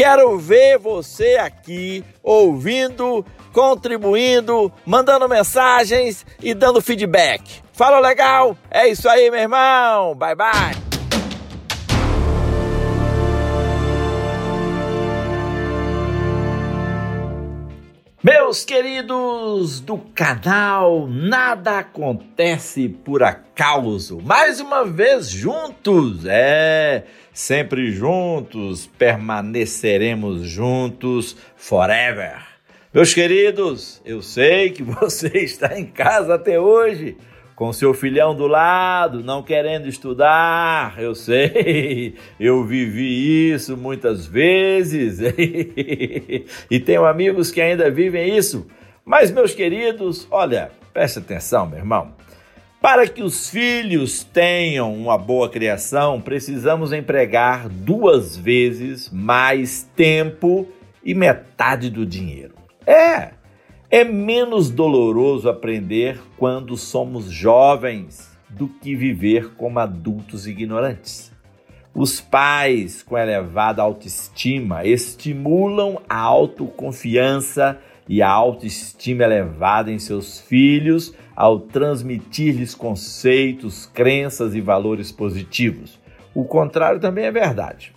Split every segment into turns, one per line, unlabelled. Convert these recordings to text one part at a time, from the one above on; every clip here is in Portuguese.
Quero ver você aqui ouvindo, contribuindo, mandando mensagens e dando feedback. Fala legal? É isso aí, meu irmão. Bye bye. Meus queridos do canal Nada Acontece por Acaso, mais uma vez juntos, é, sempre juntos, permaneceremos juntos forever. Meus queridos, eu sei que você está em casa até hoje, com seu filhão do lado, não querendo estudar, eu sei, eu vivi isso muitas vezes e tenho amigos que ainda vivem isso. Mas, meus queridos, olha, preste atenção, meu irmão. Para que os filhos tenham uma boa criação, precisamos empregar duas vezes mais tempo e metade do dinheiro. É, é menos doloroso aprender quando somos jovens do que viver como adultos ignorantes. Os pais com elevada autoestima estimulam a autoconfiança e a autoestima elevada em seus filhos ao transmitir-lhes conceitos, crenças e valores positivos. O contrário também é verdade.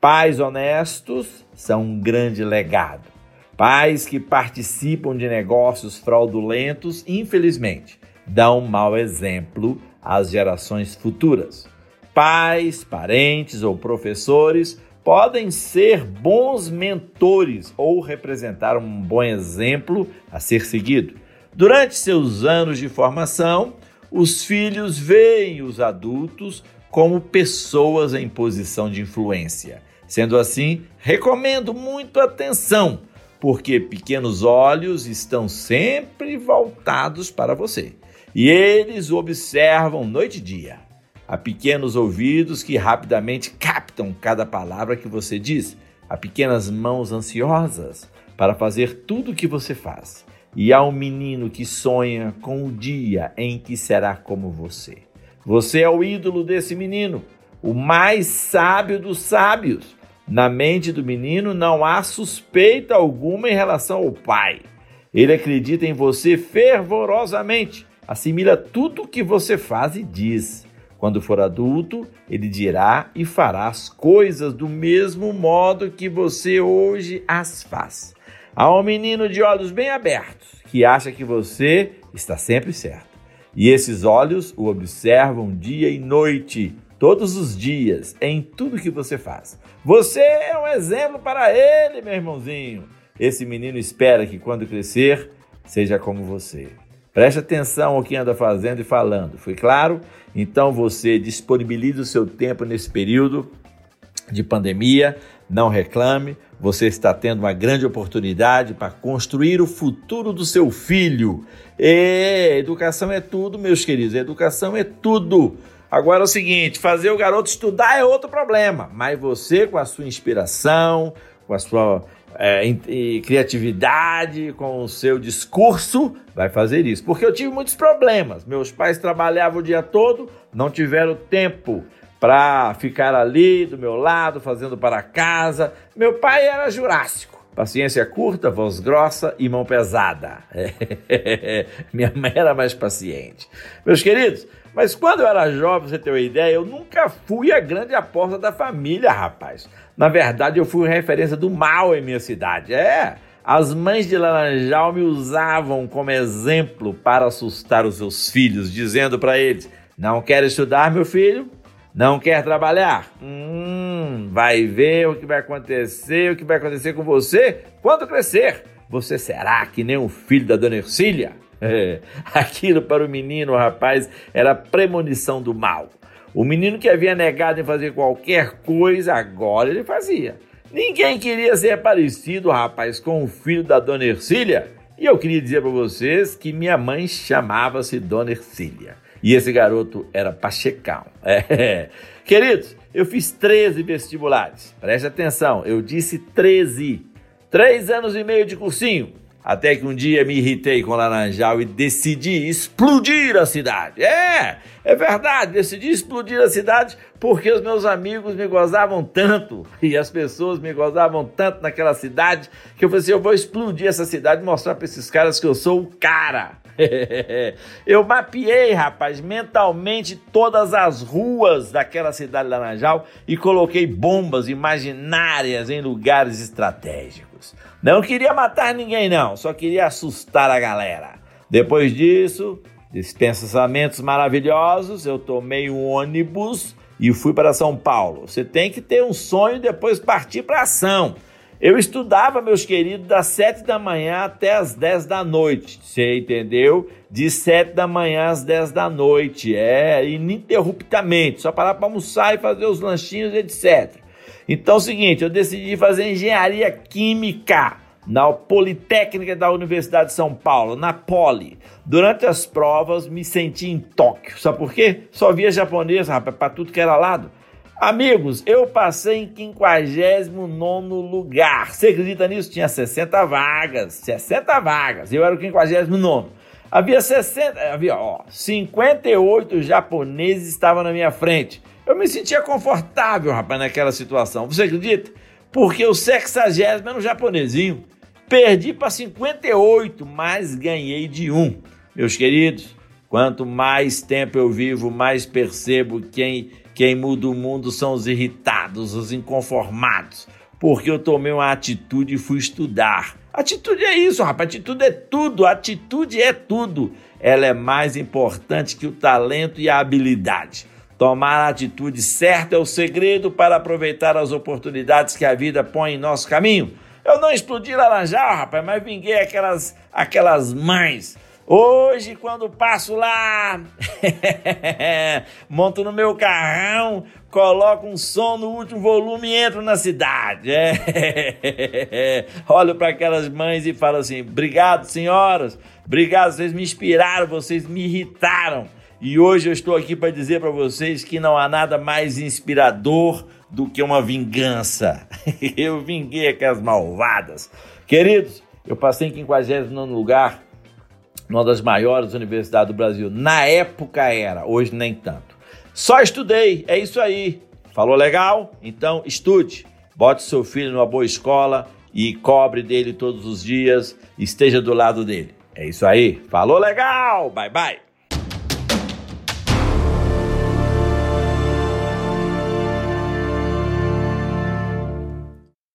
Pais honestos são um grande legado. Pais que participam de negócios fraudulentos, infelizmente, dão mau exemplo às gerações futuras. Pais, parentes ou professores podem ser bons mentores ou representar um bom exemplo a ser seguido. Durante seus anos de formação, os filhos veem os adultos como pessoas em posição de influência. Sendo assim, recomendo muito atenção porque pequenos olhos estão sempre voltados para você e eles observam noite e dia. Há pequenos ouvidos que rapidamente captam cada palavra que você diz, há pequenas mãos ansiosas para fazer tudo o que você faz. E há um menino que sonha com o dia em que será como você. Você é o ídolo desse menino, o mais sábio dos sábios. Na mente do menino não há suspeita alguma em relação ao pai. Ele acredita em você fervorosamente, assimila tudo o que você faz e diz. Quando for adulto, ele dirá e fará as coisas do mesmo modo que você hoje as faz. Há um menino de olhos bem abertos que acha que você está sempre certo. E esses olhos o observam dia e noite todos os dias, em tudo que você faz. Você é um exemplo para ele, meu irmãozinho. Esse menino espera que quando crescer, seja como você. Preste atenção ao que anda fazendo e falando. Foi claro? Então você disponibiliza o seu tempo nesse período de pandemia, não reclame, você está tendo uma grande oportunidade para construir o futuro do seu filho. E educação é tudo, meus queridos, educação é tudo. Agora é o seguinte: fazer o garoto estudar é outro problema, mas você, com a sua inspiração, com a sua é, criatividade, com o seu discurso, vai fazer isso. Porque eu tive muitos problemas. Meus pais trabalhavam o dia todo, não tiveram tempo para ficar ali do meu lado, fazendo para casa. Meu pai era jurássico. Paciência curta, voz grossa e mão pesada. Minha mãe era mais paciente. Meus queridos, mas quando eu era jovem, você tem uma ideia, eu nunca fui a grande aposta da família, rapaz. Na verdade, eu fui referência do mal em minha cidade. É, as mães de Laranjal me usavam como exemplo para assustar os seus filhos, dizendo para eles: Não quer estudar, meu filho? Não quer trabalhar? Hum, vai ver o que vai acontecer, o que vai acontecer com você quando crescer. Você será que nem o filho da dona Ercília? É, aquilo para o menino, o rapaz, era premonição do mal. O menino que havia negado em fazer qualquer coisa, agora ele fazia. Ninguém queria ser parecido, rapaz, com o filho da dona Ercília. E eu queria dizer para vocês que minha mãe chamava-se Dona Ercília. E esse garoto era Pachecão. É. Queridos, eu fiz 13 vestibulares. Preste atenção, eu disse 13. Três anos e meio de cursinho. Até que um dia me irritei com Laranjal e decidi explodir a cidade. É, é verdade, decidi explodir a cidade porque os meus amigos me gozavam tanto e as pessoas me gozavam tanto naquela cidade que eu falei assim: eu vou explodir essa cidade e mostrar para esses caras que eu sou o cara. eu mapeei, rapaz, mentalmente todas as ruas daquela cidade de Laranjal e coloquei bombas imaginárias em lugares estratégicos. Não queria matar ninguém, não, só queria assustar a galera. Depois disso, dispensamentos maravilhosos, eu tomei um ônibus e fui para São Paulo. Você tem que ter um sonho e depois partir para ação. Eu estudava, meus queridos, das sete da manhã até as dez da noite. Você entendeu? De sete da manhã às dez da noite. É, ininterruptamente. Só parar para almoçar e fazer os lanchinhos, etc. Então é o seguinte, eu decidi fazer engenharia química na Politécnica da Universidade de São Paulo, na Poli. Durante as provas, me senti em Tóquio. Sabe por quê? Só via japonês, rapaz, para tudo que era lado. Amigos, eu passei em 59 lugar. Você acredita nisso? Tinha 60 vagas. 60 vagas. Eu era o 59. Havia 60, havia, ó, 58 japoneses estavam na minha frente. Eu me sentia confortável, rapaz, naquela situação. Você acredita? Porque o sexagésimo era um japonesinho. Perdi para 58, mas ganhei de um. Meus queridos, quanto mais tempo eu vivo, mais percebo quem quem muda o mundo são os irritados, os inconformados, porque eu tomei uma atitude e fui estudar. Atitude é isso, rapaz. Atitude é tudo. Atitude é tudo. Ela é mais importante que o talento e a habilidade. Tomar a atitude certa é o segredo para aproveitar as oportunidades que a vida põe em nosso caminho. Eu não explodi laranjal, rapaz, mas vinguei aquelas, aquelas mães Hoje, quando passo lá, monto no meu carrão, coloco um som no último volume e entro na cidade. É. Olho para aquelas mães e falo assim: obrigado, senhoras, obrigado, vocês me inspiraram, vocês me irritaram. E hoje eu estou aqui para dizer para vocês que não há nada mais inspirador do que uma vingança. eu vinguei aquelas malvadas. Queridos, eu passei em 59 lugar numa das maiores universidades do Brasil. Na época era, hoje nem tanto. Só estudei, é isso aí. Falou legal? Então estude. Bote seu filho numa boa escola e cobre dele todos os dias, esteja do lado dele. É isso aí. Falou legal? Bye bye.